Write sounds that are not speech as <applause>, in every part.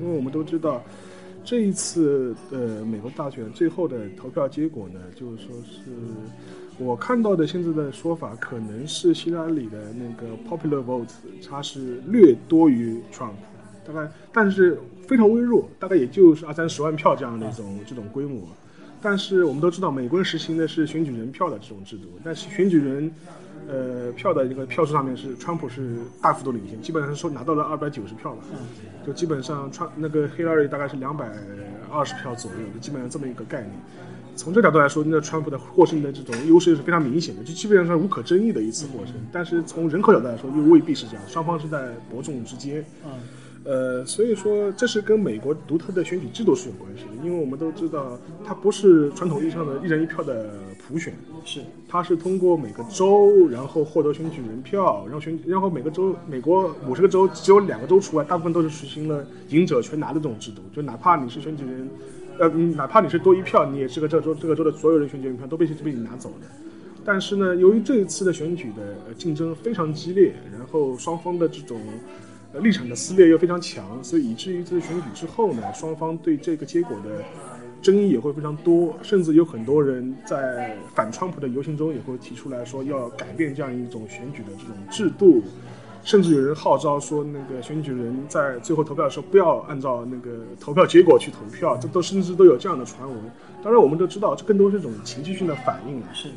因为我们都知道，这一次的美国大选最后的投票结果呢，就是说是我看到的现在的说法，可能是希拉里的那个 popular vote 它是略多于 Trump，大概但是非常微弱，大概也就是二三十万票这样的一种这种规模。但是我们都知道，美国人实行的是选举人票的这种制度，但是选举人，呃，票的一个票数上面是川普是大幅度领先，基本上是说拿到了二百九十票吧，就基本上川那个 Hillary 大概是两百二十票左右，就基本上这么一个概念。从这角度来说，那川普的获胜的这种优势是非常明显的，就基本上是无可争议的一次获胜。但是从人口角度来说，又未必是这样，双方是在伯仲之间。嗯呃，所以说这是跟美国独特的选举制度是有关系的，因为我们都知道，它不是传统意义上的一人一票的普选，是它是通过每个州，然后获得选举人票，然后选，然后每个州，美国五十个州只有两个州除外，大部分都是实行了赢者全拿的这种制度，就哪怕你是选举人，呃，嗯哪怕你是多一票，你也是个这个州这个州的所有人选举人票都被被你拿走的。但是呢，由于这一次的选举的呃竞争非常激烈，然后双方的这种呃立场的撕裂又非常强，所以以至于这次选举之后呢，双方对这个结果的争议也会非常多，甚至有很多人在反川普的游行中也会提出来说要改变这样一种选举的这种制度，甚至有人号召说那个选举人在最后投票的时候不要按照那个投票结果去投票，这都甚至都有这样的传闻。当然，我们都知道这更多是一种情绪性的反应，是，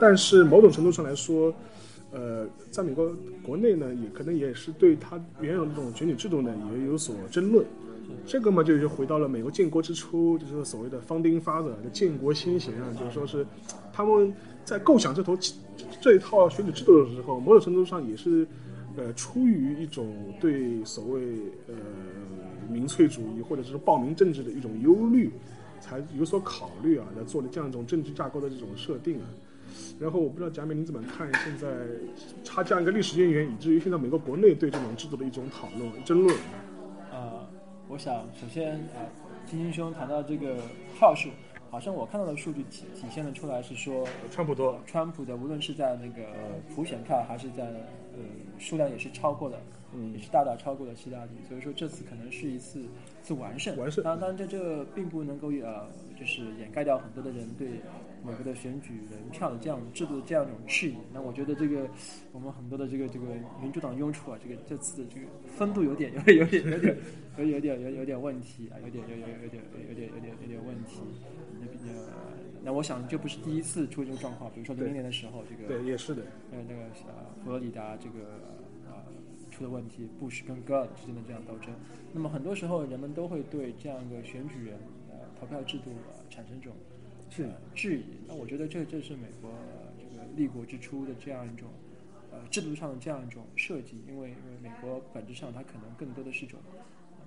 但是某种程度上来说，呃，在美国国内呢，也可能也是对他原有的这种选举制度呢也有所争论。这个嘛，就就回到了美国建国之初，就是所谓的 founding father 的建国先贤啊，就是说是他们在构想这头这一套选举制度的时候，某种程度上也是呃出于一种对所谓呃民粹主义或者是暴民政治的一种忧虑，才有所考虑啊，来做了这样一种政治架构的这种设定啊。然后我不知道贾美您怎么看现在它这样一个历史渊源，以至于现在美国国内对这种制度的一种讨论争论。呃，我想首先呃，金星兄谈到这个票数，好像我看到的数据体体现的出来是说，川普多，川普的无论是在那个普选票还是在呃数量也是超过了，嗯也是大大超过了希拉里，所以说这次可能是一次一次完胜。完胜当然，当然这这并不能够呃，就是掩盖掉很多的人对美国的选举人票的这样制度的这样一种质疑。那我觉得这个我们很多的这个这个民主党拥簇啊，这个这次的这个风度有点有有点有点有有点有有点问题啊，有点有有有点有点有点有点问题。那比较，那我想这不是第一次出这个状况，比如说零零年的时候，这个对，也是的。呃，那个呃，佛罗里达这个呃出的问题，布什跟戈尔之间的这样斗争，那么很多时候人们都会对这样一个选举人呃投票制度呃产生这种是呃质疑。那我觉得这这是美国、呃、这个立国之初的这样一种呃制度上的这样一种设计，因为因为美国本质上它可能更多的是一种。呃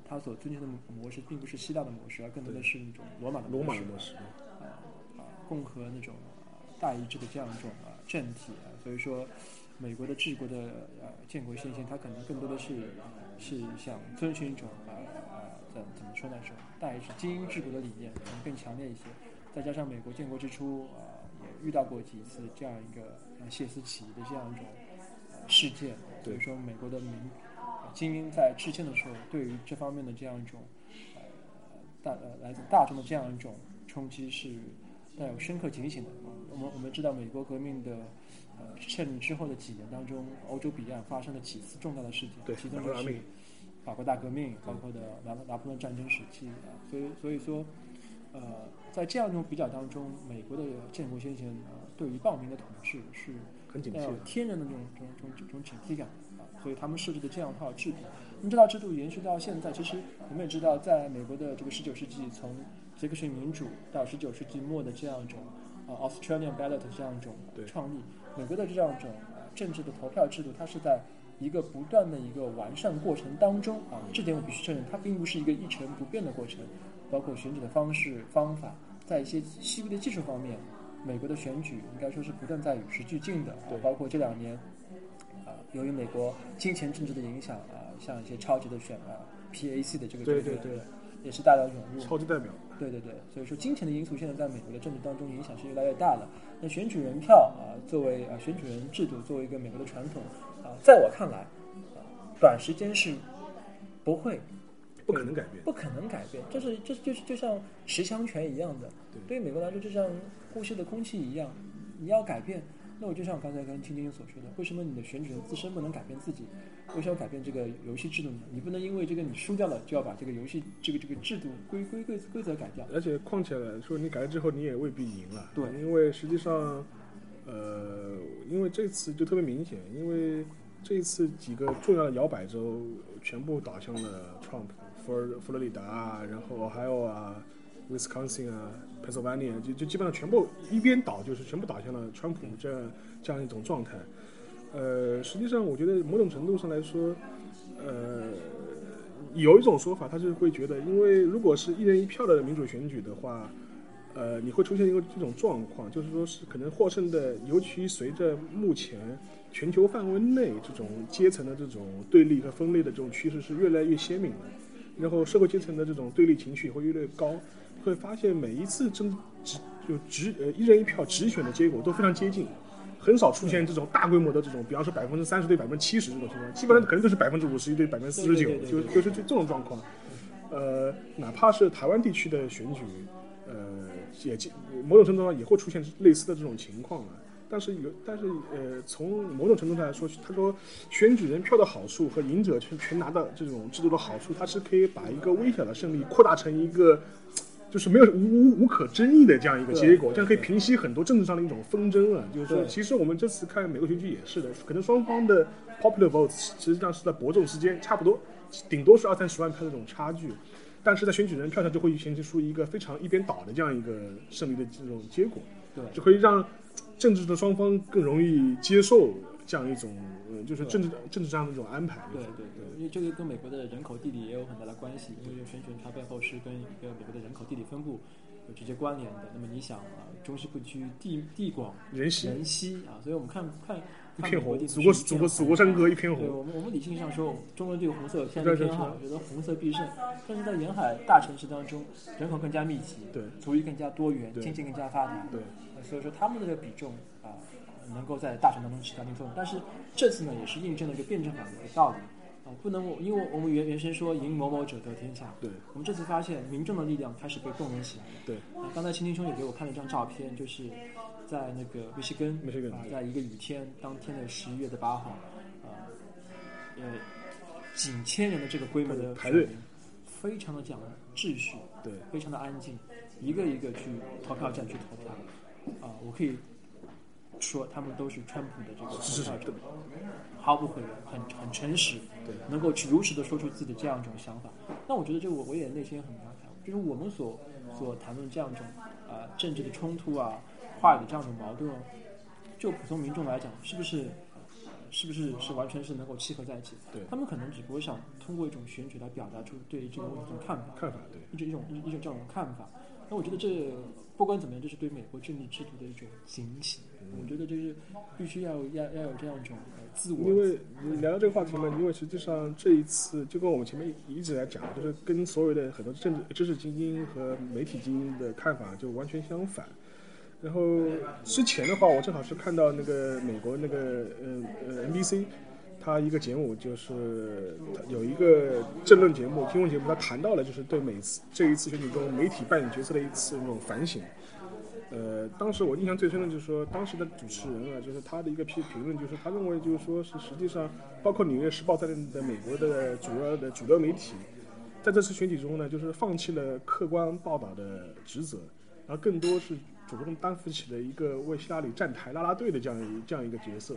它所遵循的模式并不是希腊的模式，而更多的是那种罗马的罗模式。马的模式，啊啊共和那种呃大一致的这样一种啊政体啊，所以说美国的治国的呃建国先贤，他可能更多的是是想遵循一种啊啊怎怎么说呢，是大一致精英治国的理念，可能更强烈一些。再加上美国建国之初啊，也遇到过几次这样一个像谢斯起义的这样一种呃事件，所以说美国的民呃精英在制宪的时候，对于这方面的这样一种呃大呃来自大众的这样一种冲击是带有深刻警醒的。我们我们知道美国革命的呃胜利之后的几年当中，欧洲彼岸发生了几次重大的事件，其中就是法国大革命法国大革命，包括的拿拿破仑战争时期啊，所以所以说。呃，在这样一种比较当中，美国的建国先贤呃，对于暴民的统治是很警惕带有天然的这种这种这种这种警惕感啊，所以他们设置的这样一套制度，那么这套制度延续到现在，其实我们也知道，在美国的这个十九世纪，从杰克逊民主到十九世纪末的这样一种呃 Australian ballot 这样一种对创立，美国的这样一种呃政治的投票制度，它是在一个不断的一个完善过程当中啊，这点我必须承认，它并不是一个一成不变的过程，包括选举的方式方法，在一些细微的技术方面，美国的选举应该说是不断在与时俱进的对，包括这两年啊，由于美国金钱政治的影响啊，像一些超级的选啊 PAC 的这个对对对，也是大量涌入，超级代表。对对对，所以说金钱的因素现在在美国的政治当中影响是越来越大了。那选举人票啊，作为啊选举人制度作为一个美国的传统啊，在我看来啊，短时间是不会不可能改变，不可能改变。这是这就是就像持枪权一样的，对于美国来说就像呼吸的空气一样，你要改变。那我就像刚才跟青青所说的，为什么你的选举人自身不能改变自己？为什么要改变这个游戏制度呢？你不能因为这个你输掉了，就要把这个游戏这个这个制度规规规规则改掉。而且况且来说，你改了之后，你也未必赢了。对，因为实际上，呃，因为这次就特别明显，因为这一次几个重要的摇摆州全部倒向了 Trump，佛佛罗里达，然后还有啊。Wisconsin 啊，Pennsylvania 就就基本上全部一边倒，就是全部倒向了川普这样这样一种状态。呃，实际上我觉得某种程度上来说，呃，有一种说法，他是会觉得，因为如果是一人一票的民主选举的话，呃，你会出现一个这种状况，就是说是可能获胜的，尤其随着目前全球范围内这种阶层的这种对立和分裂的这种趋势是越来越鲜明的，然后社会阶层的这种对立情绪也会越来越高。会发现每一次争直就直呃一人一票直选的结果都非常接近，很少出现这种大规模的这种，比方说百分之三十对百分之七十这种情况，基本上可能都是百分之五十一对百分之四十九，就就是这这种状况。呃，哪怕是台湾地区的选举，也某种程度上也会出现类似的这种情况啊。但是有，但是呃，从某种程度上来说，他说选举人票的好处和赢者全全拿到这种制度的好处，它是可以把一个微小的胜利扩大成一个。就是没有无无无可争议的这样一个结果，这样可以平息很多政治上的一种纷争啊。就是说，其实我们这次看美国选举也是的，可能双方的 popular votes 实际上是在伯仲之间，差不多，顶多是二三十万票的这种差距，但是在选举人票上就会形成出一个非常一边倒的这样一个胜利的这种结果，对，就可以让政治的双方更容易接受。这样一种，呃，就是政治政治上的这种安排。对对对，因为这个跟美国的人口地理也有很大的关系，因为选举人他背后是跟一个美国的人口地理分布有直接关联的。那么你想啊，中西部区地地广人稀人稀啊，所以我们看看一片红，祖国祖国祖国山河一片红。对我们我们理性上说，中国对红色偏偏好，觉得红色必胜。但是在沿海大城市当中，人口更加密集，对，族裔更加多元，经济更加发达，对，所以说他们的这个比重啊。能够在大城当中起到一定作用，但是这次呢，也是印证了一个辩证法的一个道理啊，不能因为我们原原先说赢某某者得天下，对，我们这次发现民众的力量开始被动员起来了，对，啊，刚才青青兄也给我看了一张照片，就是在那个密西根，密西根啊，在一个雨天当天的十一月的八号，啊，呃，几千人的这个规模的排队，非常的讲秩序，对，非常的安静，一个一个去投票站去投票，啊，我可以。说他们都是川普的这个支持者，毫不讳言，很很诚实，对，能够去如实的说出自己的这样一种想法。那我觉得这个我我也内心很感慨，就是我们所所谈论这样一种啊政治的冲突啊，话语的这样一种矛盾，就普通民众来讲，是不是是不是是完全是能够契合在一起？对，他们可能只不过想通过一种选举来表达出对这个问题的看法，看法，对，一种一种一种这种看法。那我觉得这不管怎么样，这是对美国政治制度的一种警醒。我觉得这是必须要要要有这样一种自我。因为你聊到这个话题嘛，因为实际上这一次就跟我们前面一直在讲，就是跟所有的很多政治知识精英和媒体精英的看法就完全相反。然后之前的话，我正好是看到那个美国那个呃呃 NBC，他一个节目就是有一个政论节目、新闻节目，他谈到了就是对每次这一次选举中媒体扮演角色的一次那种反省。呃，当时我印象最深的就是说，当时的主持人啊，就是他的一个评评论，就是他认为就是说是实际上，包括《纽约时报》在内的美国的主要的主流媒体，在这次选举中呢，就是放弃了客观报道的职责，而更多是主动担负起了一个为希拉里站台拉拉队的这样一这样一个角色，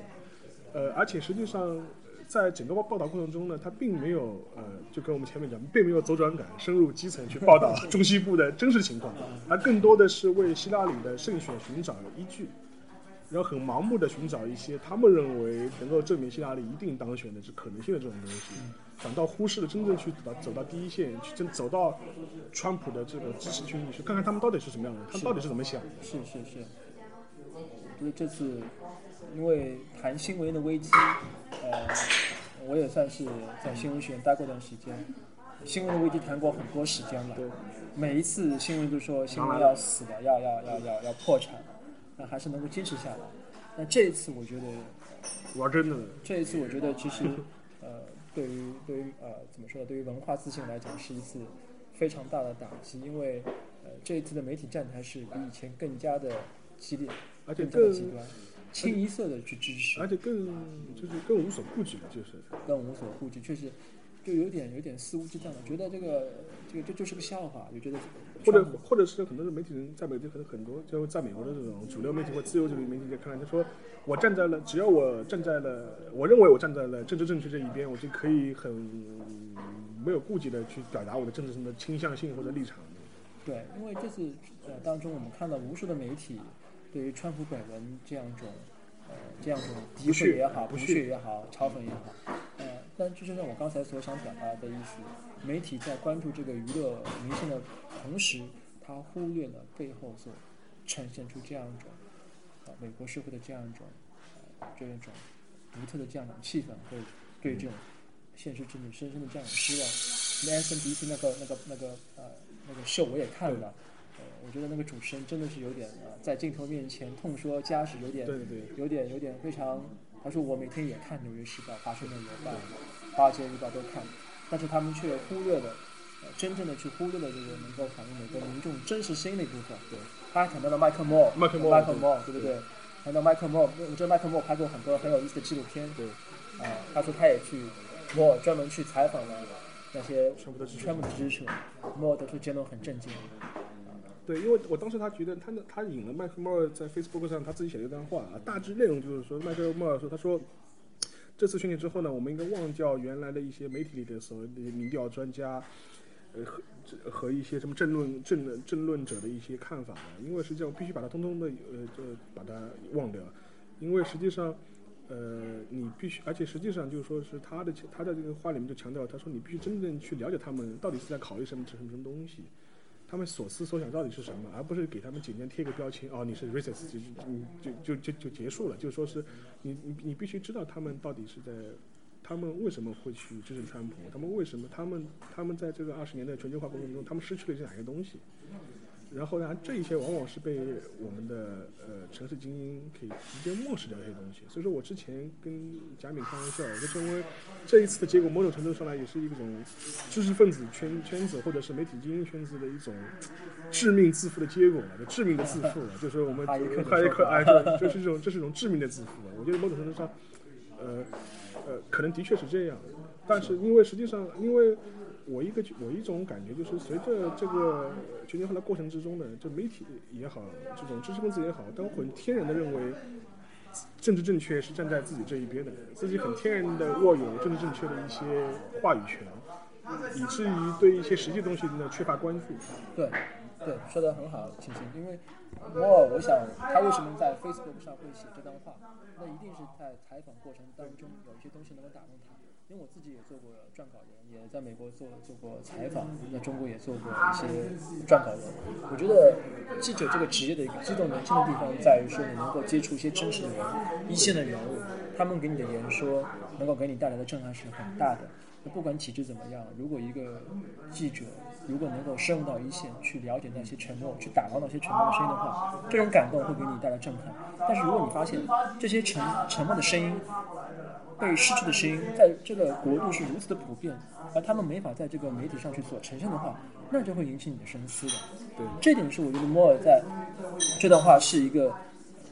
呃，而且实际上。在整个报报道过程中呢，他并没有呃，就跟我们前面讲，并没有走转感，深入基层去报道中西部的真实情况，而更多的是为希拉里的胜选寻找依据。然后很盲目的寻找一些他们认为能够证明希拉里一定当选的这可能性的这种东西，反倒忽视了真正去走到走到第一线，去真走到川普的这个支持群里去看看他们到底是什么样的人，他们到底是怎么想的。是是是，我觉得这次因为谈新闻的危机，呃，我也算是在新闻学院待过段时间，新闻的危机谈过很多时间了。对，每一次新闻都说新闻要死了，要要要要要破产，那还是能够坚持下来。那这一次我觉得，玩真的，这一次我觉得其实，呃，对于对于呃怎么说呢？对于文化自信来讲是一次非常大的打击，因为呃这一次的媒体站台是比以前更加的激烈，而且更加的极端，清一色的去支持而，且更就是更无所顾忌了，就是更无所顾忌，确实就有点有点肆无忌惮了，觉得这个这个这就是个笑话，就觉得或者或者是很多的媒体人在美国可能很多就在美国的这种主流媒体或自由主义媒体在看来，他说我站在了，只要我站在了，我认为我站在了政治正确这一边，我就可以很没有顾忌的去表达我的政治上的倾向性或者立场。对，因为这次呃当中，我们看到无数的媒体对于川普本人这样一种呃这样一种诋毁也好、不不屑屑也好、嘲讽也好，呃，但这就像我刚才所想表达的意思，媒体在关注这个娱乐明星的同时，他忽略了背后所呈现出这样一种呃美国社会的这样一种呃这样一种独特的这样一种气氛，会对这种现实政治深深的这样一种失望。那 MSNBC 那个那个那个呃那个秀我也看了，呃，我觉得那个主持人真的是有点呃在镜头面前痛说家史，有点对对对，有点有点非常。他说我每天也看《纽约时报》《华盛顿邮报》《华尔街日报》都看，但是他们却忽略了。呃，真正的去忽略了这个能够反映美国民众真实心理部分。对，他还谈到了麦克莫，麦克莫麦克莫，对不对？谈到麦克莫，我知道麦克莫拍过很多很有意思的纪录片。对，啊、他说他也去，莫专门去采访了那些全部的支持者，莫得出结论很震惊。对，因为我当时他觉得他他引了麦克莫尔在 Facebook 上他自己写了一段话啊，大致内容就是说麦克莫尔说他说。这次选举之后呢，我们应该忘掉原来的一些媒体里的所谓的民调专家，呃和和一些什么政论政政论者的一些看法了，因为实际上必须把它通通的呃就把它忘掉，因为实际上呃你必须，而且实际上就是说是他的他的这个话里面就强调，他说你必须真正去了解他们到底是在考虑什么什么什么东西。他们所思所想到底是什么，而不是给他们简单贴个标签，哦，你是 racist 就就就就就结束了。就说是你你你必须知道他们到底是在，他们为什么会去支持川普，他们为什么他们他们在这个二十年代全球化过程中，他们失去了一些哪些东西。然后呢，这一些往往是被我们的呃城市精英可以直接漠视掉一些东西。所以说我之前跟贾敏开玩笑，我就认为这一次的结果某种程度上来也是一种知识分子圈圈子或者是媒体精英圈子的一种致命自负的结果了，致命的自负了。就是我们哈耶克的哈耶克说法哎，对，这是一种这是一种致命的自负。我觉得某种程度上，呃呃，可能的确是这样，但是因为实际上因为。我一个我一种感觉就是，随着这个全球化的过程之中呢，就媒体也好，这种知识分子也好，都很天然的认为政治正确是站在自己这一边的，自己很天然的握有政治正确的一些话语权，以至于对一些实际东西呢缺乏关注。对，对，说的很好，青青。因为摩尔，我想他为什么在 Facebook 上会写这段话，那一定是在采访过程当中有一些东西能够打动他。因为我自己也做过撰稿人，也在美国做做过采访，在中国也做过一些撰稿人。我觉得记者这个职业的一个激动人心的地方在于说，你能够接触一些真实的人，一线的人物，他们给你的言说能够给你带来的震撼是很大的。那不管体制怎么样，如果一个记者如果能够深入到一线，去了解那些沉默，去打捞那些沉默的声音的话，这种感动会给你带来震撼。但是如果你发现这些沉沉默的声音，被失去的声音，在这个国度是如此的普遍，而他们没法在这个媒体上去所呈现的话，那就会引起你的深思的。对，这点是我觉得摩尔在这段话是一个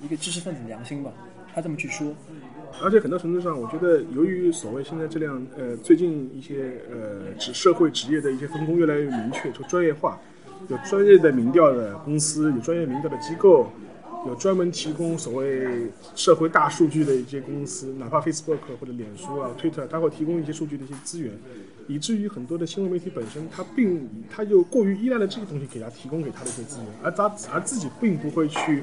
一个知识分子良心吧，他这么去说。而且很多程度上，我觉得由于所谓现在这样呃最近一些呃职社会职业的一些分工越来越明确，就专业化，有专业的民调的公司，有专业民调的机构，有专门提供所谓社会大数据的一些公司，哪怕 Facebook 或者脸书啊、Twitter，它会提供一些数据的一些资源，以至于很多的新闻媒体本身，它并它就过于依赖了这些东西给它提供给它的一些资源，而它而自己并不会去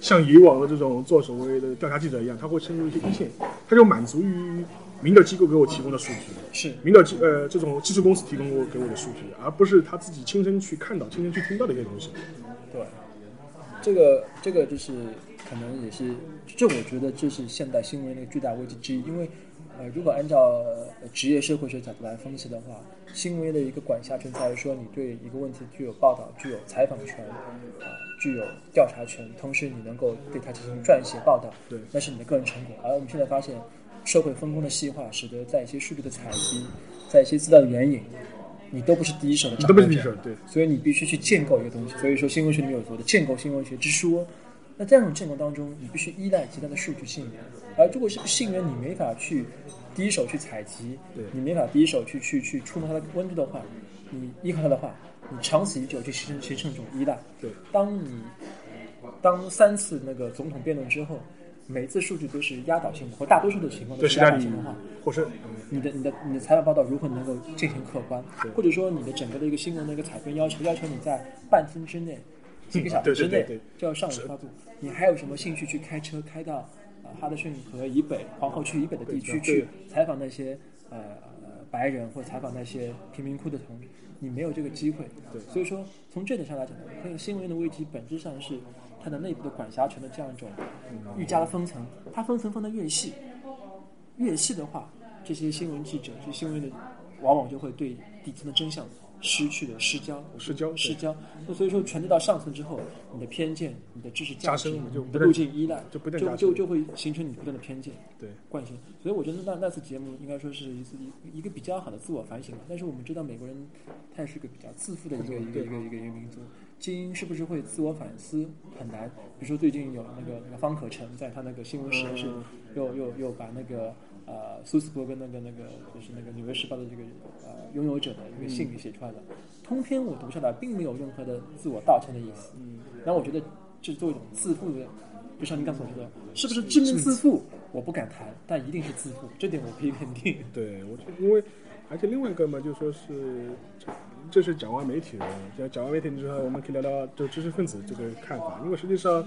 像以往的这种做所谓的调查记者一样，他会深入一些一线，他就满足于民调机构给我提供的数据，是民调机呃这种技术公司提供过给我的数据，而不是他自己亲身去看到、亲身去听到的一些东西。对，这个这个就是可能也是，这我觉得这是现代新闻的一个巨大危机之一，因为呃，如果按照职业社会学角度来分析的话，新闻的一个管辖权在于说你对一个问题具有报道、具有采访权，啊、具有调查权，同时你能够对它进行撰写报道，对那是你的个人成果。而我们现在发现，社会分工的细化，使得在一些数据的采集，在一些资料的援引，你都不是第一手的你掌握者都不是第一手，对，所以你必须去建构一个东西。所以说，新闻学里面有所谓的建构新闻学之说。那在这种建构当中，你必须依赖极大的数据信源，而如果这个信源你没法去第一手去采集对，你没法第一手去去去触摸它的温度的话，你依靠它的话，你长此以久就形成形成一种依赖。对，当你当三次那个总统辩论之后，每一次数据都是压倒性的，或大多数的情况都是压倒性的话，或是。你的你的你的采访报道如何能够进行客观，或者说你的整个的一个新闻的一个采编要求，要求你在半天之内、几个小时之内就要上午发布，你还有什么兴趣去开车开到啊、哈德逊河以北、皇后区以北的地区去采访那些呃呃白人或采访那些贫民窟的同志？你没有这个机会。对所以说从这点上来讲呢，我看新闻的危机本质上是它的内部的管辖权的这样一种愈加的分层，它分层分的越细，越细的话，这些新闻记者、这些新闻的，往往就会对底层的真相失去了失焦，失焦失焦。那所以说，传递到上层之后，你的偏见、你的知识价值、加深你的路径依赖，就就就就会形成你不断的偏见。对，惯性。所以我觉得那那次节目应该说是一次一一个比较好的自我反省吧。但是我们知道美国人他也是个比较自负的一个一个一个一个一个民族，精英是不是会自我反思很难。比如说最近有那个那个方可成在他那个新闻实验室嗯又又又把那个呃苏斯伯格那个那个就是那个纽约时报的这个呃拥有者的一个信给写出来了，通篇我读下来并没有任何的自我道歉的意思。嗯，然后我觉得这作为一种自负的，就像您刚才所说的，是不是致命自负，我不敢谈，但一定是自负，这点我可以肯定。对，我觉得因为，而且另外一个嘛，就说是这是讲完媒体人，讲讲完媒体之后，我们可以聊聊就知识分子这个看法，因为实际上。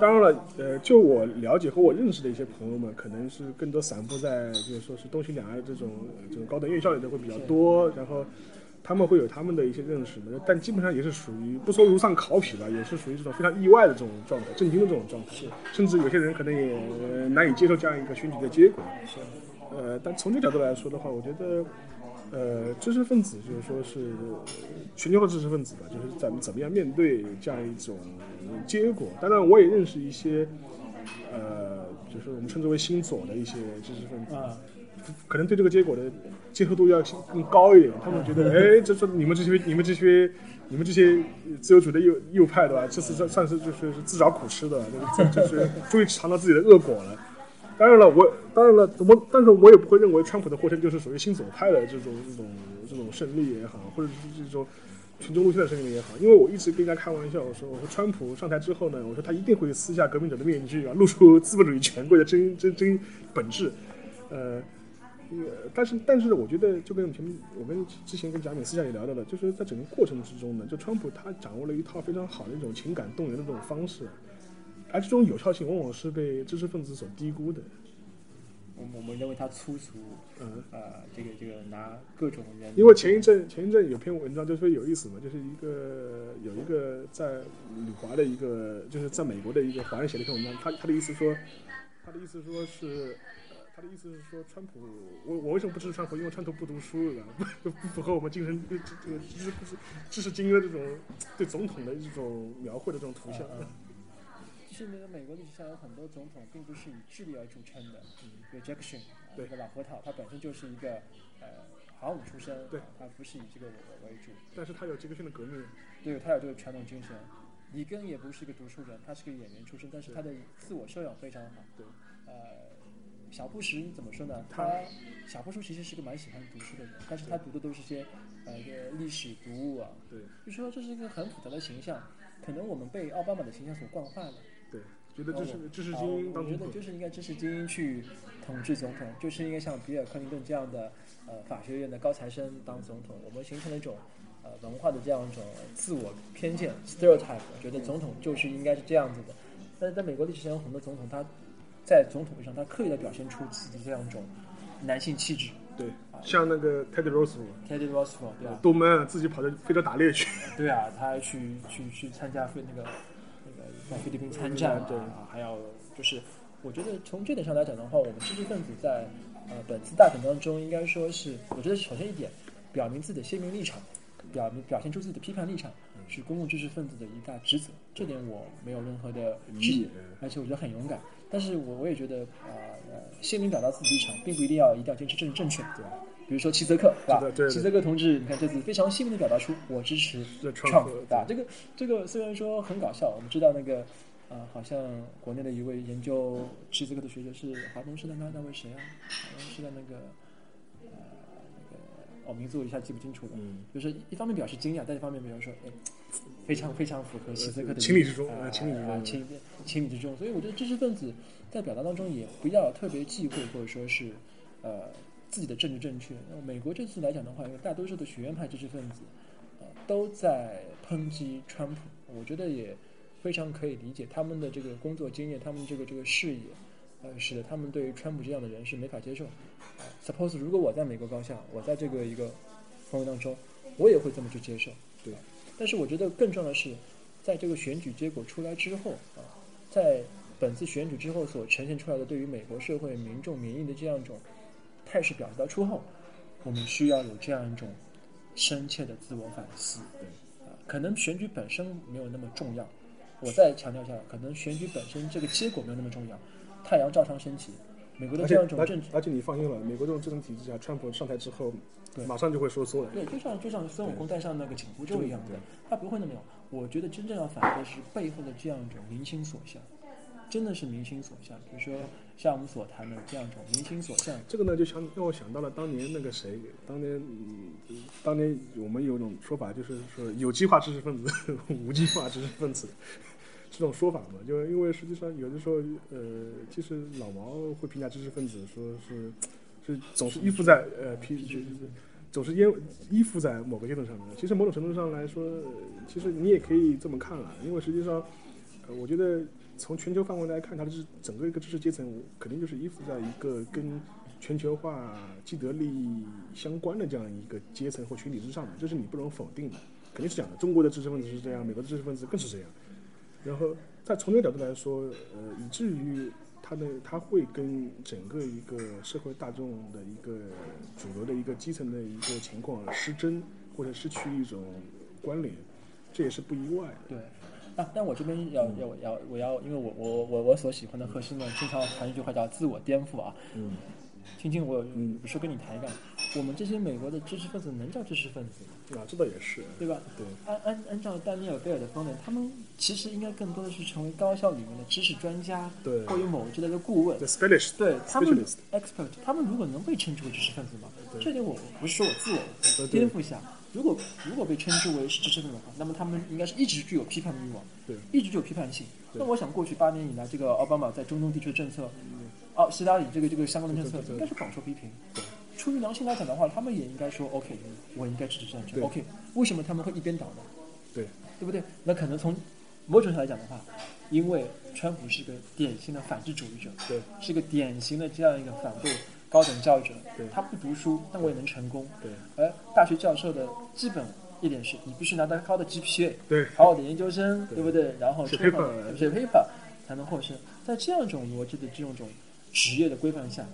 当然了，呃，就我了解和我认识的一些朋友们，可能是更多散布在就是说是东西两岸这种这种高等院校里的会比较多，然后他们会有他们的一些认识，但基本上也是属于不说如丧考妣吧，也是属于这种非常意外的这种状态，震惊的这种状态，甚至有些人可能也难以接受这样一个选举的结果。呃，但从这角度来说的话，我觉得，呃，知识分子就是说是呃全球的知识分子吧，就是怎么怎么样面对这样一种结果。当然，我也认识一些，呃，就是我们称之为新左的一些知识分子，啊，可能对这个结果的接受度要更高一点。他们觉得，<laughs> 哎，这是你们这些、你们这些、你们这些自由主义的右右派对吧？这次算算是就是是自找苦吃的，就是就是终于尝到自己的恶果了。当然了，我当然了，我但是我也不会认为川普的获胜就是属于新左派的这种这种这种胜利也好，或者是这种群众路线的胜利也好，因为我一直跟人家开玩笑，我说我说川普上台之后呢，我说他一定会撕下革命者的面具啊，露出资本主义权贵的真真真本质，呃。呃，但是但是我觉得就跟前面我跟之前跟贾敏私下里聊到的，就是在整个过程之中呢，就川普他掌握了一套非常好的一种情感动员的这种方式，而这种有效性往往是被知识分子所低估的。我们我们认为他粗俗，嗯，呃，这个这个拿各种人，因为前一阵前一阵有篇文章就特别有意思嘛，就是一个有一个在旅华的一个就是在美国的一个华人写了一篇文章，他他的意思说，他的意思说是。他的意思是说，川普，我我为什么不支持川普？因为川普不读书的，<laughs> 不不符合我们精神这这个知识知识精英的这种对总统的一种描绘的这种图像。实那个美国历史上有很多总统并不是以智力而著称的，比如 Jackson，对。这个老核桃，他本身就是一个呃航母出身，对，他不是以这个为为主，但是他有杰克逊的革命，对，他有这个传统精神。里根也不是一个读书人，他是个演员出身，但是他的自我修养非常好。对，呃，小布什怎么说呢？他他小布什其实是个蛮喜欢读书的人，但是他读的都是些呃这个历史读物啊，对。就说这是一个很复杂的形象，可能我们被奥巴马的形象所惯坏了。对，觉得这是知识啊精英当我觉得就，是应该知识精英去统治总统，就是应该像比尔·克林顿这样的呃法学院的高材生当总统。我们形成了一种呃文化的这样一种自我偏见 stereotype，我觉得总统就是应该是这样子的。但是在美国历史上有很多总统，他在总统位上他刻意的表现出自己这样一种男性气质。对，像那个 Teddy Roosevelt，Teddy Roosevelt 对吧？都闷自己跑到非洲打猎去。对啊，他去去去参加飞那个在菲律宾参战啊，对啊还有就是，我觉得从这点上来讲的话，我们知识分子在呃本次大选当中，应该说是，我觉得首先一点，表明自己的鲜明立场，表明表现出自己的批判立场，是公共知识分子的一大职责，这点我没有任何的质疑，而且我觉得很勇敢。但是我我也觉得啊呃鲜明表达自己立场，并不一定要一定要坚持政治正确，对吧？比如说齐泽克，对吧齐泽克同志，你看这次非常鲜明的表达出我支持这 Trump，Trump，对吧？这个这个虽然说很搞笑，我们知道那个呃，好像国内的一位研究齐泽克的学者是华东师的那那位谁啊？华东师大那个呃那个哦名字我一下记不清楚了，嗯就是一方面表示惊讶，但一方面比如说哎。非常非常符合齐泽克的情理之中情理之中啊情情理之中，所以我觉得知识分子在表达当中也不要特别忌讳或者说是呃自己的政治正确。那美国这次来讲的话，因为大多数的学院派知识分子呃都在抨击川普，我觉得也非常可以理解他们的这个工作经验，他们这个这个视野，呃，使得他们对于川普这样的人是没法接受。呃 Suppose 如果我在美国高校，我在这个一个氛围当中，我也会这么去接受。对，但是我觉得更重要的是，在这个选举结果出来之后啊，在本次选举之后所呈现出来的对于美国社会民众民意的这样一种态势表达出后，我们需要有这样一种深切的自我反思。对，啊，可能选举本身没有那么重要。我再强调一下，可能选举本身这个结果没有那么重要，太阳照常升起。美国的这样一种政治，而且你放心了，美国这种政治体制下，川普上台之后对，马上就会收缩了。对，就像就像孙悟空戴上那个紧箍咒一样对的，他不会那么有。我觉得真正要反对是背后的这样一种民心所向，真的是民心所向。比如说像我们所谈的这样一种民心所向，这个呢，就想让我想到了当年那个谁，当年，嗯，当年我们有一种说法，就是说有机化知识分子、<laughs> 无机化知识分子这种说法嘛。就是因为实际上有的时候，呃，其实老毛会评价知识分子，说是是总是依附在呃批，就是总是依依附在某个阶层上面。其实某种程度上来说，其实你也可以这么看了，因为实际上，呃，我觉得从全球范围来看，它的知整个一个知识阶层肯定就是依附在一个跟全球化既得利益相关的这样一个阶层或群体之上的，这是你不能否定的，肯定是这样的。中国的知识分子是这样，美国的知识分子更是这样。然后在从这个角度来说，呃，以至于它的它会跟整个一个社会大众的一个主流的一个基层的一个情况失真或者失去一种关联，这也是不意外的。对。啊，但我这边要要我要我要，因为我我我我所喜欢的核心呢，经常谈一句话叫自我颠覆啊。嗯，青青，我有不是跟你谈一个，我们这些美国的知识分子能叫知识分子吗？对啊，这倒也是。对吧？对，按按按照丹尼尔·贝尔的观点，他们其实应该更多的是成为高校里面的知识专家，对或有某之类的顾问。The specialist，对他们 expert，他们如果能被称之为知识分子吗？对这点我不是说我自我颠覆一下。如果如果被称之为是知识分子的话，那么他们应该是一直具有批判的欲望，对一直具有批判性。那我想过去八年以来，这个奥巴马在中东地区的政策，哦，希拉里这个这个相关的政策应该是广受批评对。出于良心来讲的话，他们也应该说 OK，我应该支持这样政策。对 OK，为什么他们会一边倒呢？对对不对？那可能从某种上来讲的话，因为川普是个典型的反智主义者，对是个典型的这样一个反对高等教育者。他不读书，但我也能成功。对而大学教授的基本一点是你必须拿到高的 GPA，对好好的研究生，对对不对？然后写 paper 写 paper 才能获胜。在这样一种逻辑的这种种职业的规范下，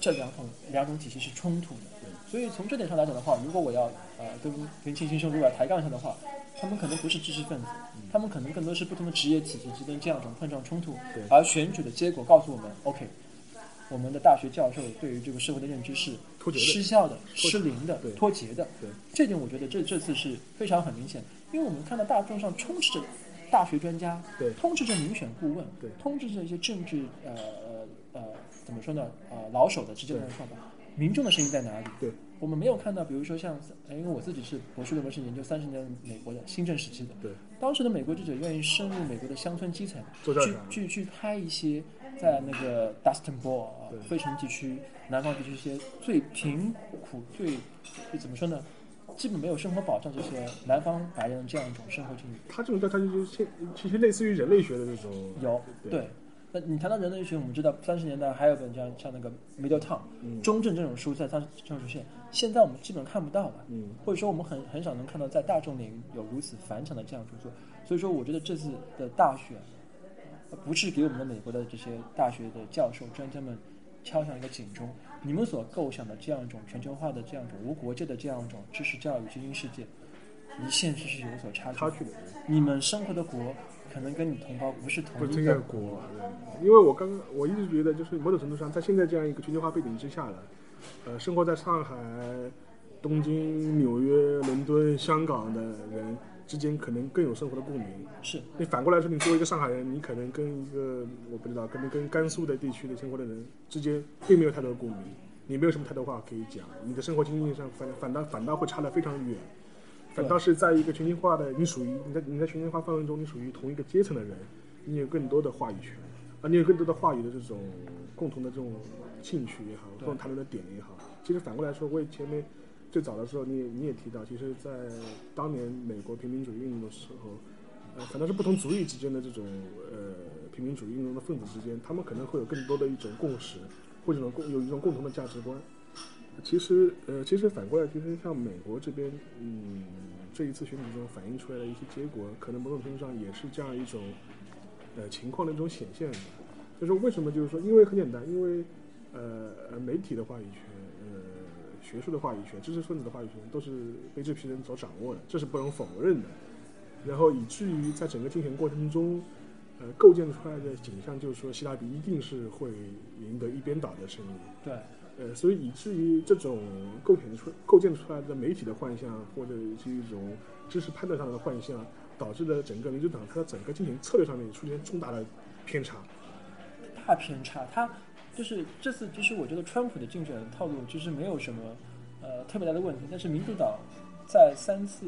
这两种两种体系是冲突的。所以从这点上来讲的话，如果我要呃跟跟庆新兄如果要抬杠一下的话，他们可能不是知识分子，他们可能更多是不同的职业体系之间这样一种碰撞冲突对。而选举的结果告诉我们，OK，我们的大学教授对于这个社会的认知是失效的、脱失灵的、脱节的。对。这点我觉得这这次是非常很明显，因为我们看到大众上充斥着大学专家，对。充斥着民选顾问，对。充斥着一些政治呃呃呃怎么说呢呃老手的直接的说法，民众的声音在哪里？对，我们没有看到，比如说像，呃因为我自己是博士论文是研究三十年美国的新政时期的，对，当时的美国记者愿意深入美国的乡村基层，去去去拍一些在那个 Dustin Bowl 啊对费城地区、南方地区一些最贫苦、最就怎么说呢？基本没有生活保障，这些南方白人的这样一种生活境遇。他这种调查就是现其实类似于人类学的那种，有对对。那你谈到人类学，我们知道三十年代还有本像像那个《Middle Town》嗯中正这种书在当时正出现，现在我们基本看不到了。嗯或者说我们很很少能看到在大众领域有如此反响的这样著作。所以说，我觉得这次的大选，呃不是给我们的美国的这些大学的教授专家们敲响一个警钟，你们所构想的这样一种全球化的这样一种无国界的这样一种知识教育精英世界，离现实是有所差距的。差距的。你们生活的国可能跟你同胞不是同一个个国，因为我刚刚我一直觉得，就是某种程度上，在现在这样一个全球化背景之下了，呃，生活在上海、东京、纽约、伦敦、香港的人之间，可能更有生活的共鸣。是你反过来说，你作为一个上海人，你可能跟一个我不知道，可能跟甘肃的地区的生活的人之间，并没有太多的共鸣，你没有什么太多话可以讲，你的生活经历上反反倒反倒会差得非常远，反倒是在一个全球化的，你属于你在你在全球化范围中，你属于同一个阶层的人，你有更多的话语权，啊，你有更多的话语的这种共同的这种兴趣也好，共同谈论的点也好。其实反过来说，我也前面最早的时候，你也你也提到，其实，在当年美国平民主义运动的时候，呃，反倒是不同族裔之间的这种呃平民主义运动的分子之间，他们可能会有更多的一种共识，或者一种共有一种共同的价值观。其实，呃，其实反过来，其实像美国这边，嗯，这一次选举中反映出来的一些结果，可能某种程度上也是这样一种呃情况的一种显现。就是为什么？就是说，因为很简单，因为呃媒体的话语权，学术的话语权，知识分子的话语权，都是被这批人所掌握的，这是不容否认的。然后以至于在整个竞选过程中，呃，构建出来的景象就是说，希拉里一定是会赢得一边倒的胜利。对呃，所以以至于这种构建出构建出来的媒体的幻象，或者是一种知识判断上的幻象，导致了整个民主党它的整个竞选策略上面出现重大的偏差。大偏差，他就是这次，其实我觉得川普的竞选套路其实没有什么呃特别大的问题，但是民主党在三次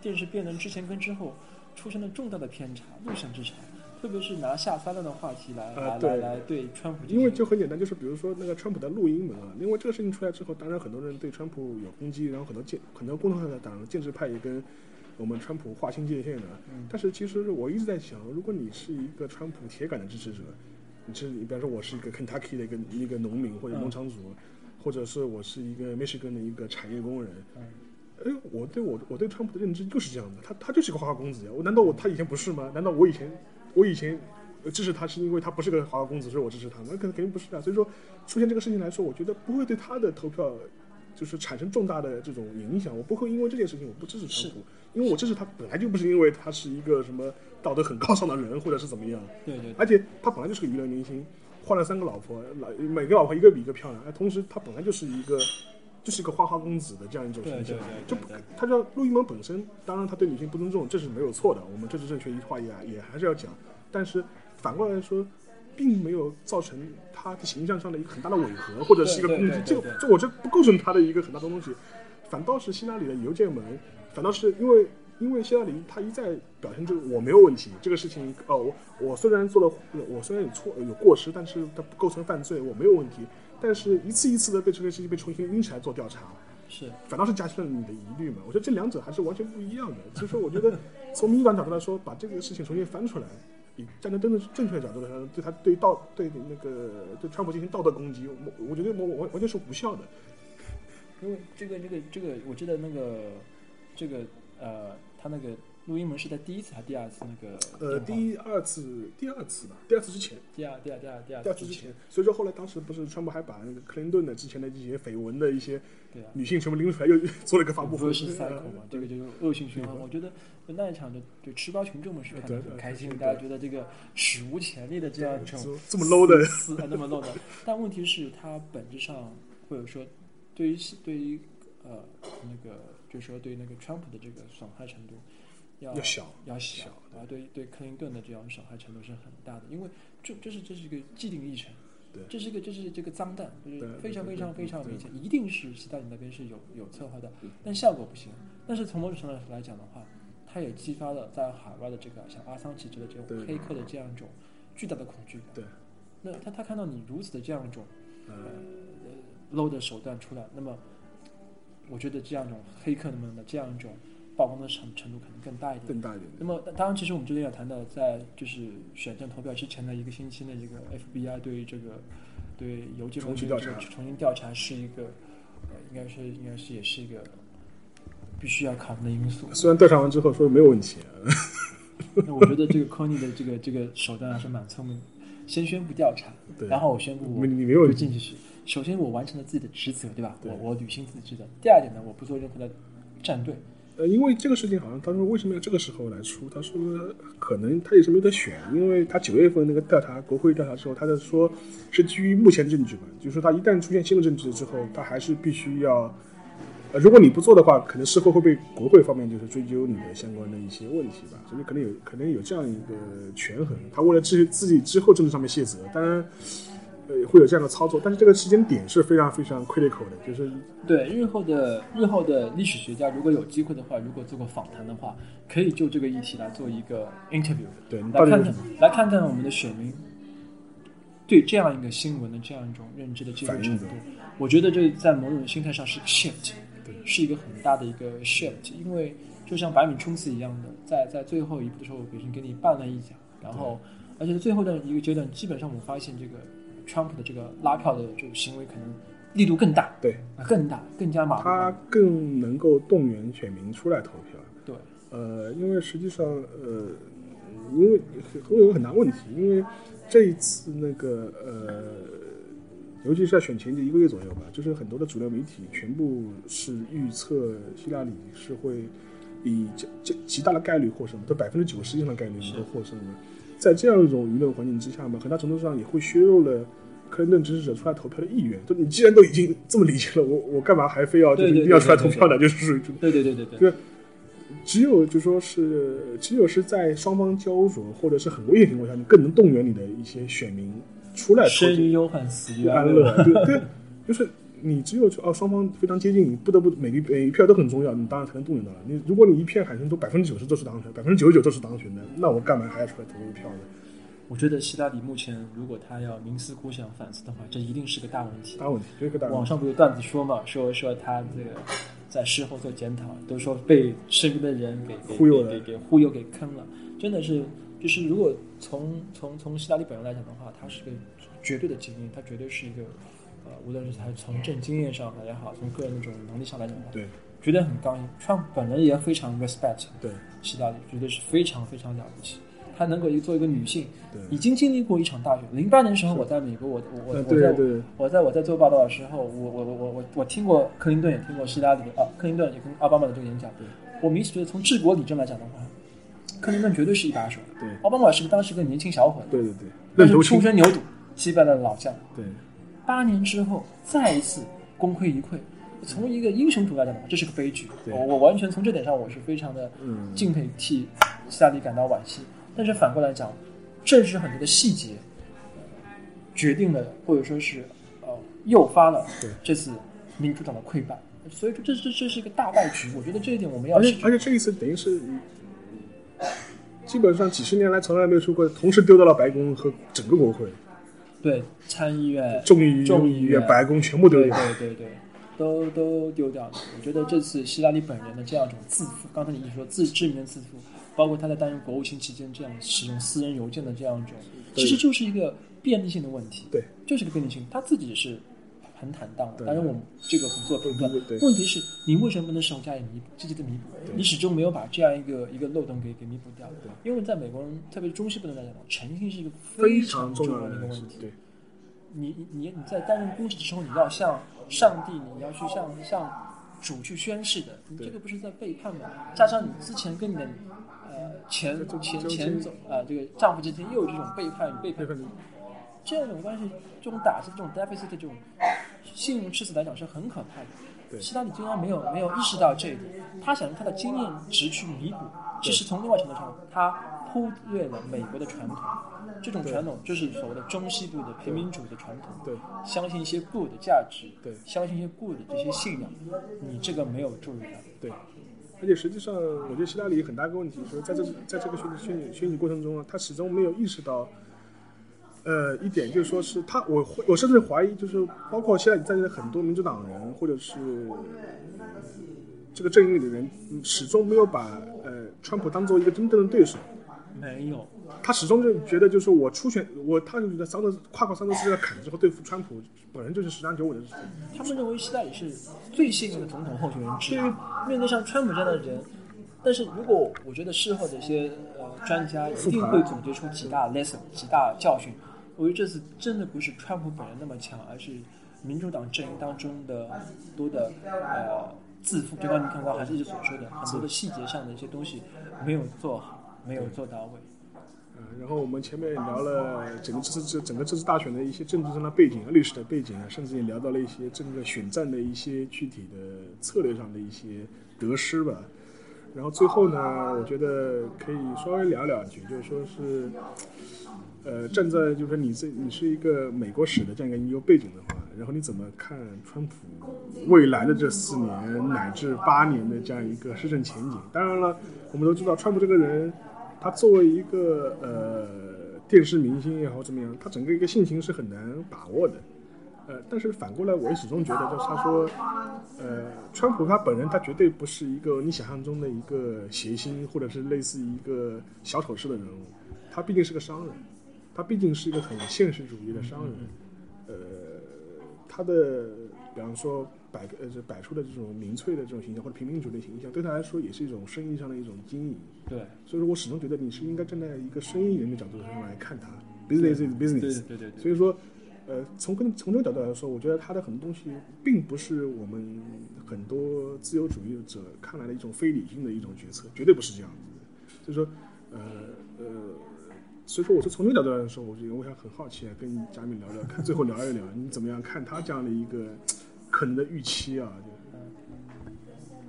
电视辩论之前跟之后出现了重大的偏差，路线之差，特别是拿下三滥的话题来、来来来对川普，因为就很简单，就是比如说那个川普的录音门啊，因为这个事情出来之后，当然很多人对川普有攻击，然后很多建很多共同的党建制派也跟我们川普划清界限的。嗯但是其实我一直在想，如果你是一个川普铁杆的支持者，你是你比方说我是一个 Kentucky 的一个一个农民或者嗯农场主，或者是我是一个 Michigan 的一个产业工人。嗯哎，我对我我对川普的认知就是这样的，他他就是个花花公子呀。我难道我他以前不是吗？难道我以前我以前呃支持他是因为他不是个花花公子，所以我支持他吗？那肯肯定不是啊。所以说出现这个事情来说，我觉得不会对他的投票就是产生重大的这种影响。我不会因为这件事情我不支持川普，因为我支持他本来就不是因为他是一个什么道德很高尚的人，或者是怎么样。对对对而且他本来就是个娱乐明星，换了三个老婆，老每个老婆一个比一个漂亮，哎，同时他本来就是一个就是一个花花公子的这样一种形象对对对，就他叫陆一萌本身，当然他对女性不尊重，这是没有错的，我们政治正确一话也也还是要讲，但是反过来说。并没有造成他的形象上的一个很大的违和，或者是一个攻击这个这我这不构成他的一个很大的东西，反倒是希拉里的邮件门，反倒是因为因为希拉里他一再表现这个我没有问题，这个事情哦，我我虽然做了，我虽然有错有过失，但是它不构成犯罪，我没有问题。但是一次一次的被这个事情被重新拎起来做调查，是反倒是加深了你的疑虑嘛。我觉得这两者还是完全不一样的。所以说，我觉得从民主党角度来说，把这个事情重新翻出来，以站在真正正确的角度来说，对他对道对那个对川普进行道德攻击，我我觉得我我完全是无效的。因为这个这个这个，我记得那个这个呃，他那个录音门是在第一次还是第二次那个呃，第二次第二次吧，第二次之前。第二第二第二第二第二次之前，所以说后来当时不是川普还把那个克林顿的之前的一些绯闻的一些女性全部拎出来，又做了一个发布会。vicious cycle 嘛，这个就是恶性循环。我觉得那一场的对吃瓜群众们是看得很开心，大家觉得这个史无前例的这样一种这么 low 的，撕啊那么 low 的，<laughs> 但问题是它本质上或者说对于对于呃那个就是说对那个川普的这个损害程度要要小要小啊，对对克林顿的这样损害程度是很大的，因为这这是这是一个既定议程。对这是一个，这是这个脏蛋，就是非常非常非常明显，一定是希拉里那边是有有策划的，但效果不行。但是从某种程度上来讲的话，它也激发了在海外的这个像阿桑奇之类的这种黑客的这样一种巨大的恐惧感。对，那他他看到你如此的这样一种呃，呃 low 的手段出来，那么我觉得这样一种黑客们的这样一种曝光的程程度可能更大一点。更大一点。那么当然，其实我们之前也谈到，在就是选战投票之前的一个星期内，这个 FBI 对这个对邮件重新调查重新调查是一个呃，应该是应该是也是一个必须要考虑的因素。虽然调查完之后说没有问题，<laughs> 那我觉得这个 Conny 的这个这个手段还是蛮聪明的。先宣布调查，对然后我宣布我你你没有就进去是。首先我完成了自己的职责，对吧？对我我履行自己的职责。第二点呢，我不做任何的站队。因为这个事情好像他说为什么要这个时候来出？他说可能他也是没得选，因为他九月份那个调查国会调查之后，他在说是基于目前证据嘛，就是说他一旦出现新的证据之后，他还是必须要，呃，如果你不做的话，可能事后会被国会方面就是追究你的相关的一些问题吧，所以可能有可能有这样一个权衡。他为了自己自己之后政治上面卸责，当然。呃，会有这样的操作，但是这个时间点是非常非常 critical 的，就是对日后的日后的历史学家，如果有机会的话，如果做过访谈的话，可以就这个议题来做一个 interview，对，你来看看来看看我们的选民对这样一个新闻的这样一种认知的接受程度。我觉得这在某种心态上是 shift，对，是一个很大的一个 shift，因为就像百米冲刺一样的，在在最后一步的时候，北京给你绊了一脚，然后而且最后的一个阶段，基本上我发现这个。川普的这个拉票的这个行为可能力度更大，对，更大，更加马他更能够动员选民出来投票。对，呃，因为实际上，呃，因为会有个很大问题，因为这一次那个呃，尤其是在选前的一个月左右吧，就是很多的主流媒体全部是预测希拉里是会以极极大的概率获胜，都百分之九十以上的概率能够获胜的。在这样一种舆论环境之下嘛，很大程度上也会削弱了克林顿支持者出来投票的意愿。就你既然都已经这么理解了，我我干嘛还非要就是一定要出来投票呢？就是属于对对对对对。就只有就说是只有是在双方焦灼或者是很危险情况下，你更能动员你的一些选民出来。生于忧患，死于安乐。对对，就是。你只有哦，双方非常接近，你不得不每一每一票都很重要，你当然才能动员到了。你如果你一片海参都百分之九十都是当选，百分之九十九都是当选的，那我干嘛还要出来投一票呢？我觉得希拉里目前如果他要冥思苦想反思的话，这一定是个大问题。大问题，这个大问题。网上不是段子说嘛，说说他这个在事后做检讨，都说被身边的人给忽悠了，给给忽悠给坑了。真的是，就是如果从从从希拉里本人来讲的话，他是个绝对的精英，他绝对是一个。呃，无论是他从政经验上也好，从个人那种能力上来讲，对，绝对很刚硬。川普本人也非常 respect，对，希拉里绝对是非常非常了不起。他能够一做一个女性，对，已经经历过一场大选。零八年的时候，我在美国，我我我在我在我在做报道的时候，我我我我我我听过克林顿，也听过希拉里啊，克林顿也跟奥巴马的这个演讲。我明显觉得从治国理政来讲的话，克林顿绝对是一把手。对，奥巴马是个当时个年轻小伙子。对对对，但是初生牛犊，击败了老将。对。八年之后再一次功亏一篑，从一个英雄主义来讲这是个悲剧。我我完全从这点上我是非常的敬佩，替希拉里感到惋惜。但是反过来讲，正是很多的细节决定了，或者说是呃诱发了这次民主党的溃败。所以说这这这是一个大败局。我觉得这一点我们要。而且而且这一次等于是基本上几十年来从来没有出过，同时丢到了白宫和整个国会。对参议院、众议众议院、白宫全部丢掉，对对对，都都丢掉了。我觉得这次希拉里本人的这样一种自负，刚才你说自知名的自负，包括他在担任国务卿期间这样使用私人邮件的这样一种，其实就是一个便利性的问题。对，就是个便利性，他自己是。很坦荡，当然我们这个不做评论。对，问题是你为什么不能事后加以弥补、积极的弥补？你始终没有把这样一个一个漏洞给给弥补掉。对，因为在美国人，特别是中西部的来讲，诚信是一个非常重要的一个问题。对，你你你在担任公职的时候，你要向上帝，你要去向向主去宣誓的，你这个不是在背叛吗？加上你之前跟你的呃前前前总呃这个丈夫之间又有这种背叛背叛。这样一种关系，这种打击，这种 deficit 这种信用赤字来讲是很可怕的。希拉里竟然没有没有意识到这一点，他想用他的经验值去弥补。其实从另外程度上，他忽略了美国的传统。这种传统就是所谓的中西部的平民主义的传统。对，相信一些 good 的价值。对，相信一些 good 这些信仰。你这个没有注意到。对，而且实际上，我觉得希拉里很大一个问题，就是在这在这个选举选举选举过程中啊，他始终没有意识到。呃，一点就是说是他，我我甚至怀疑，就是包括现在在的很多民主党人或者是这个阵营里的人，始终没有把呃川普当做一个真正的对手。没有，他始终就觉得，就是我初选，我他就觉得桑德跨过桑德斯这个坎之后，对付川普本人就是十拿九稳的事情。他们认为希拉里是最幸运的总统候选人之一。面对像川普这样的人，但是如果我觉得事后的一些呃专家一定会总结出几大 lesson、几大教训。我觉得这次真的不是川普本人那么强，而是民主党阵营当中的多的呃自负。就刚你看到还是一直所说的很多的细节上的一些东西没有做好，没有做到位。嗯，然后我们前面聊了整个这次这整个这次大选的一些政治上的背景啊、历史的背景啊，甚至也聊到了一些整个选战的一些具体的策略上的一些得失吧。然后最后呢，我觉得可以稍微聊两句，就是说是。呃，站在就是说你这你是一个美国史的这样一个研究背景的话，然后你怎么看川普未来的这四年乃至八年的这样一个施政前景？当然了，我们都知道川普这个人，他作为一个呃电视明星也好怎么样，他整个一个性情是很难把握的。呃，但是反过来，我也始终觉得，就是他说，呃，川普他本人他绝对不是一个你想象中的一个谐星，或者是类似一个小丑式的人物，他毕竟是个商人。他毕竟是一个很现实主义的商人，呃，他的比方说摆呃这摆出的这种民粹的这种形象或者平民主义的形象，对他来说也是一种生意上的一种经营。对，所以说我始终觉得你是应该站在一个生意人的角度上来看他，business is business。对对对。所以说，呃，从跟从这个角度来说，我觉得他的很多东西并不是我们很多自由主义者看来的一种非理性的一种决策，绝对不是这样子的。所以说，呃呃。所以说，我是从这个角度来说，我觉得我想很好奇啊，跟嘉宾聊聊，看最后聊一聊，你怎么样看他这样的一个可能的预期啊？就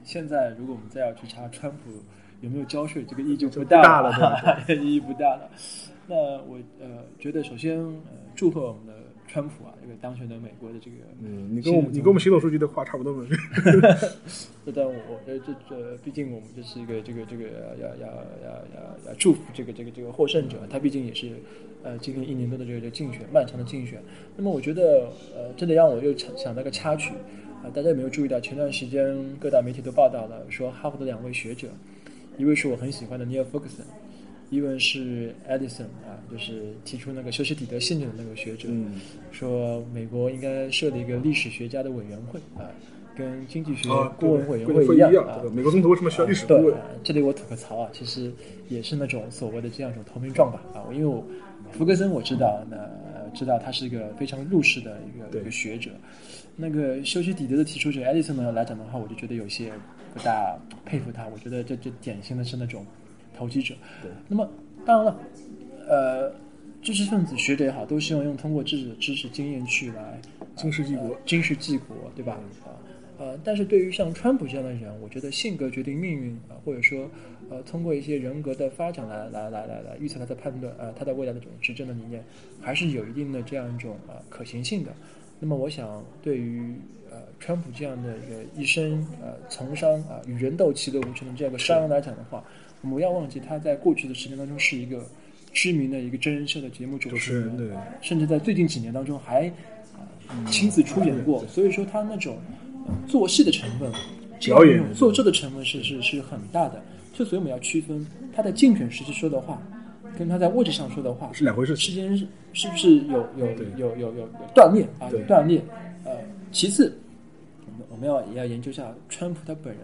现在，如果我们再要去查川普有没有交税，这个意义就不大了，对 <laughs> 意义不大了。那我呃觉得，首先呃祝贺我们的。川普啊，这个当选的美国的这个，嗯，你跟我们你跟我们习总书记的话差不多嘛。<laughs> <laughs> 这但我呃这这，毕竟我们就是一个这个这个要要要要要祝福这个这个这个获胜者，他毕竟也是呃经历一年多的这个这个竞选，漫长的竞选。那么我觉得呃，这里让我又想想到个插曲啊，大家有没有注意到前段时间各大媒体都报道了，说哈佛的两位学者，一位是我很喜欢的尼尔·福克森。一位是 Edison 啊，就是提出那个修昔底德陷阱的那个学者，说美国应该设立一个历史学家的委员会啊，跟经济学顾问委员会一样啊。美国总统为什么需要历史顾问？这里我吐个槽啊，其实也是那种所谓的这样一种投名状吧啊，因为我福格森我知道，那知道他是一个非常入世的一个一个学者。那个修昔底德的提出者 Edison 呢来讲的话，我就觉得有些不大佩服他。我觉得这这典型的是那种。投机者，对。那么当然了，呃，知识分子学者也好，都希望用通过自己的、知识经验去来经世济国，经世济国，对吧？啊，呃，但是对于像川普这样的人，我觉得性格决定命运啊，或者说，呃，通过一些人格的发展来来来来来预测他的判断，呃，他的未来的这种执政的理念，还是有一定的这样一种呃可行性的。那么，我想对于呃川普这样的一个一生呃从商啊与人斗其乐无穷的这样一个商人来讲的话，我们不要忘记，他在过去的时间当中是一个知名的一个真人秀的节目主持人，对，甚至在最近几年当中还亲自出演过。所以说，他那种做戏的成分、表演、做这的成分是是是很大的。就所以我们要区分他在竞选时期说的话，跟他在位置上说的话是两回事。之间是是不是有有有有有有断裂啊？有断裂。呃，其次，我们我们要也要研究一下川普他本人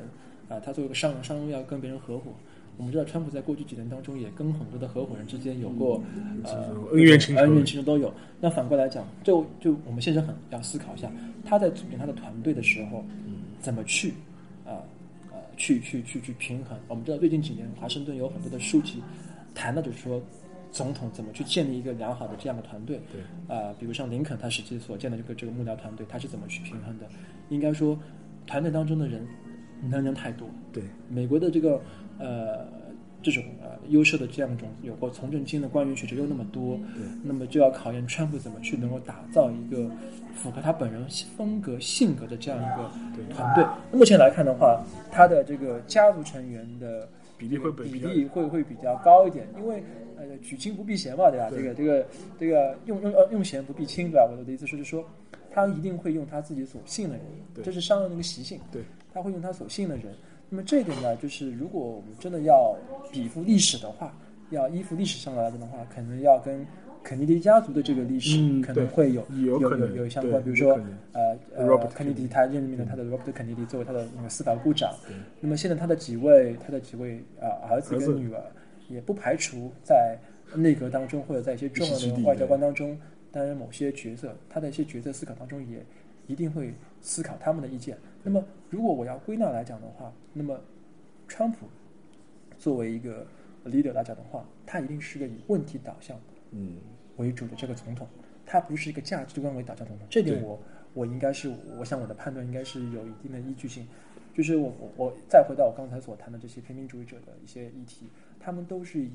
啊，他作为一个商人，商人要跟别人合伙。我们知道，川普在过去几年当中也跟很多的合伙人之间有过呃恩怨情恩怨情仇都有。那反过来讲，就就我们现在很要思考一下，他在组建他的团队的时候，怎么去啊呃去去去去平衡？我们知道最近几年华盛顿有很多的书籍谈的就是说，总统怎么去建立一个良好的这样的团队？对啊，比如像林肯他实际所建的这个这个幕僚团队，他是怎么去平衡的？应该说，团队当中的人能人太多。对美国的这个。呃，这种呃优秀的这样一种有过从政经验的官员学者又那么多，那么就要考验川普怎么去能够打造一个符合他本人风格性格的这样一个团队。目前来看的话，他的这个家族成员的比例会比比例会会比较高一点，因为呃举亲不避嫌嘛，对吧？对这个这个这个用用呃用贤不避亲，对吧？我的意思是就是说，他一定会用他自己所信的人，对这是商人的一个习性，对，他会用他所信的人。那么这一点呢，就是如果我们真的要比附历史的话，要依附历史上来的话，可能要跟肯尼迪家族的这个历史嗯可能会有有有相关，比如说呃呃 Robert 肯尼迪他任命了他的 Robert 肯尼迪作为他的那个司法部长，那么现在他的几位他的几位呃儿子跟女儿也不排除在内阁当中或者在一些重要的外交官当中担任某些角色，他的一些决策思考当中也一定会思考他们的意见。那么如果我要归纳来讲的话，那么川普作为一个 leader 来讲的话，他一定是个以问题导向嗯为主的这个总统，他不是一个价值观为导向总统。这点我我应该是，我想我的判断应该是有一定的依据性。就是我我我再回到我刚才所谈的这些平民主义者的一些议题，他们都是以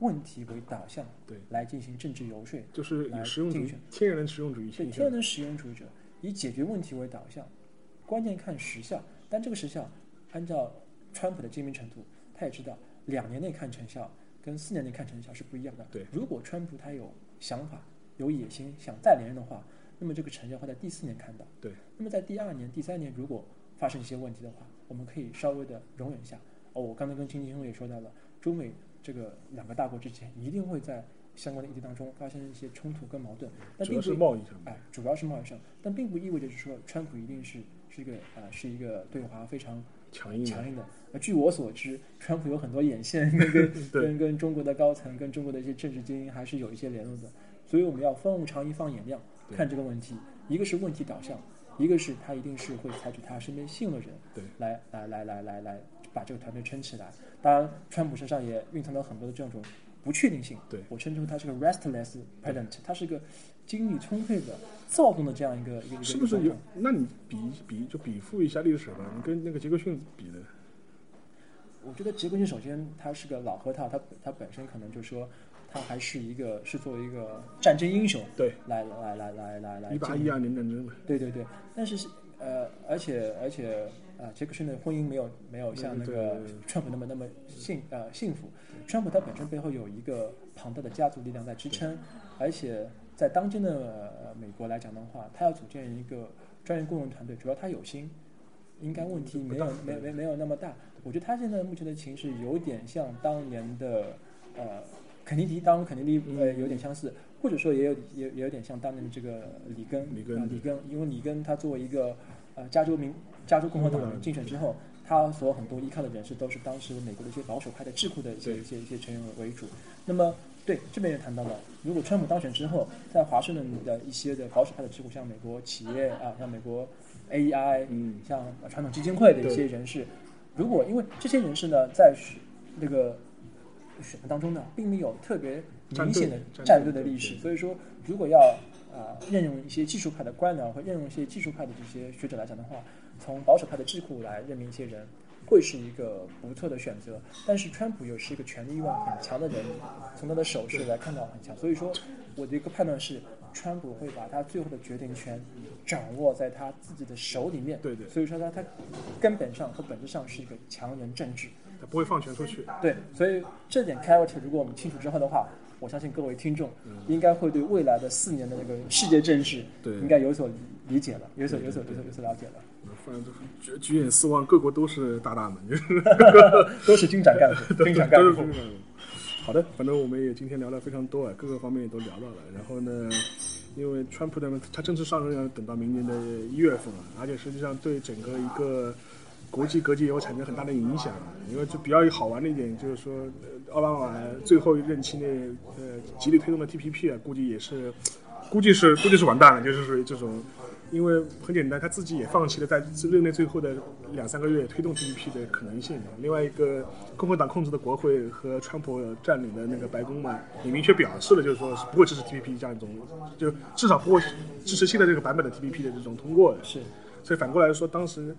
问题为导向对，来进行政治游说，就是以实用主义天然的实用主义对。天然的实用主义者，以解决问题为导向，关键看时效。但这个时效，按照川普的精明程度，他也知道两年内看成效跟四年内看成效是不一样的。对如果川普他有想法、有野心，想再连任的话，那么这个成效会在第四年看到。对，那么在第二年、第三年如果发生一些问题的话，我们可以稍微的容忍一下。哦，我刚才跟金金兄也说到了，中美这个两个大国之间一定会在相关的议题当中发生一些冲突跟矛盾，但主要并不是贸易上。哎，主要是贸易上，但并不意味着是说川普一定是是一个呃是一个对华非常强硬强硬的。呃，据我所知，川普有很多眼线 <laughs> 跟跟 <laughs> 跟跟中国的高层、跟中国的一些政治精英还是有一些联络的，所以我们要分物长宜放眼量对看这个问题，一个是问题导向，一个是他一定是会采取他身边信的人对来来来来来来把这个团队撑起来。当然，川普身上也蕴藏了很多的这种不确定性。对我称之为他是个 restless president，他是个精力充沛的、躁动的这样一个一个。是不是有？那你比比就比附一下历史吧，你跟那个杰克逊比的，我觉得杰克逊首先他是个老核桃，他他本身可能就说他还是一个是作为一个战争英雄对，来来来来来来一八一二年战争嘛，对对对，但是是呃，而且而且呃，杰克逊的婚姻没有没有像那个川普那么那么幸呃幸福。川普他本身背后有一个庞大的家族力量在支撑，而且在当今的、呃、美国来讲的话，他要组建一个专业顾问团队，主要他有心，应该问题没有没没没有那么大。我觉得他现在目前的情势有点像当年的呃肯尼迪，当然肯尼迪呃有点相似，或者说也有也也有点像当年的这个里根，里根啊里根，因为里根他作为一个呃加州民加州共和党人竞选之后，他所很多依靠的人士都是当时美国的一些保守派的智库的一些一些一些成员为主。那么对这边也谈到了，如果川普当选之后，在华盛顿的一些的保守派的智库，像美国企业啊，像美国 AEI，嗯，像传统基金会的一些人士，如果因为这些人士呢，在那个选择当中呢，并没有特别明显的战队的历史，所以说如果要啊、任用一些技术派的官僚或任用一些技术派的这些学者来讲的话，从保守派的智库来任命一些人，会是一个不错的选择。但是川普又是一个权力欲望很强的人，从他的手势来看到很强，所以说我的一个判断是，川普会把他最后的决定权掌握在他自己的手里面。对对所以说他他根本上和本质上是一个强人政治。他不会放权出去。对，所以这点 character 如果我们清楚之后的话，我相信各位听众应该会对未来的四年的这个世界政治对应该有所理解了，有所有所有所有所了解了，反正就是举举眼四望，各国都是大大们，就是 <laughs> <laughs> 都是军长干部，军长干部都是这。种好的，反正我们也今天聊了非常多啊，各个方面也都聊到了。然后呢，因为川普他们，他正式上任要等到明年的一月份了，而且实际上对整个一个国际格局也会产生很大的影响。因为就比较好玩的一点就是说，呃奥巴马最后一任期内呃极力推动的 TPP 啊，估计也是，估计是估计是完蛋了，就是属于这种。因为很简单，他自己也放弃了在任内最后的两三个月推动 TPP 的可能性。另外一个，共和党控制的国会和川普占领的那个白宫嘛，也明确表示了，就是说是不会支持 TPP 这样一种，就至少不会支持现在这个版本的 TPP 的这种通过的。是，所以反过来说，当时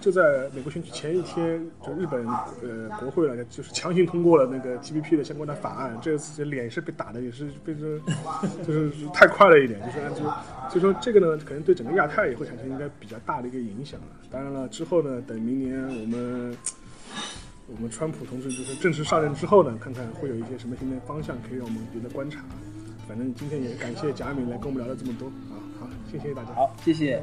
就在美国选举前一天，就日本呃国会了，就是强行通过了那个 TPP 的相关的法案。这次脸是被打的，也是被这 <laughs> 就是太快了一点，就是按就所以说这个呢，可能对整个亚太也会产生应该比较大的一个影响。当然了，之后呢，等明年我们。我们川普同志就是正式上任之后呢，看看会有一些什么新的方向可以让我们值得观察。反正今天也感谢贾敏来跟我们聊了这么多啊，好，谢谢大家。好，谢谢。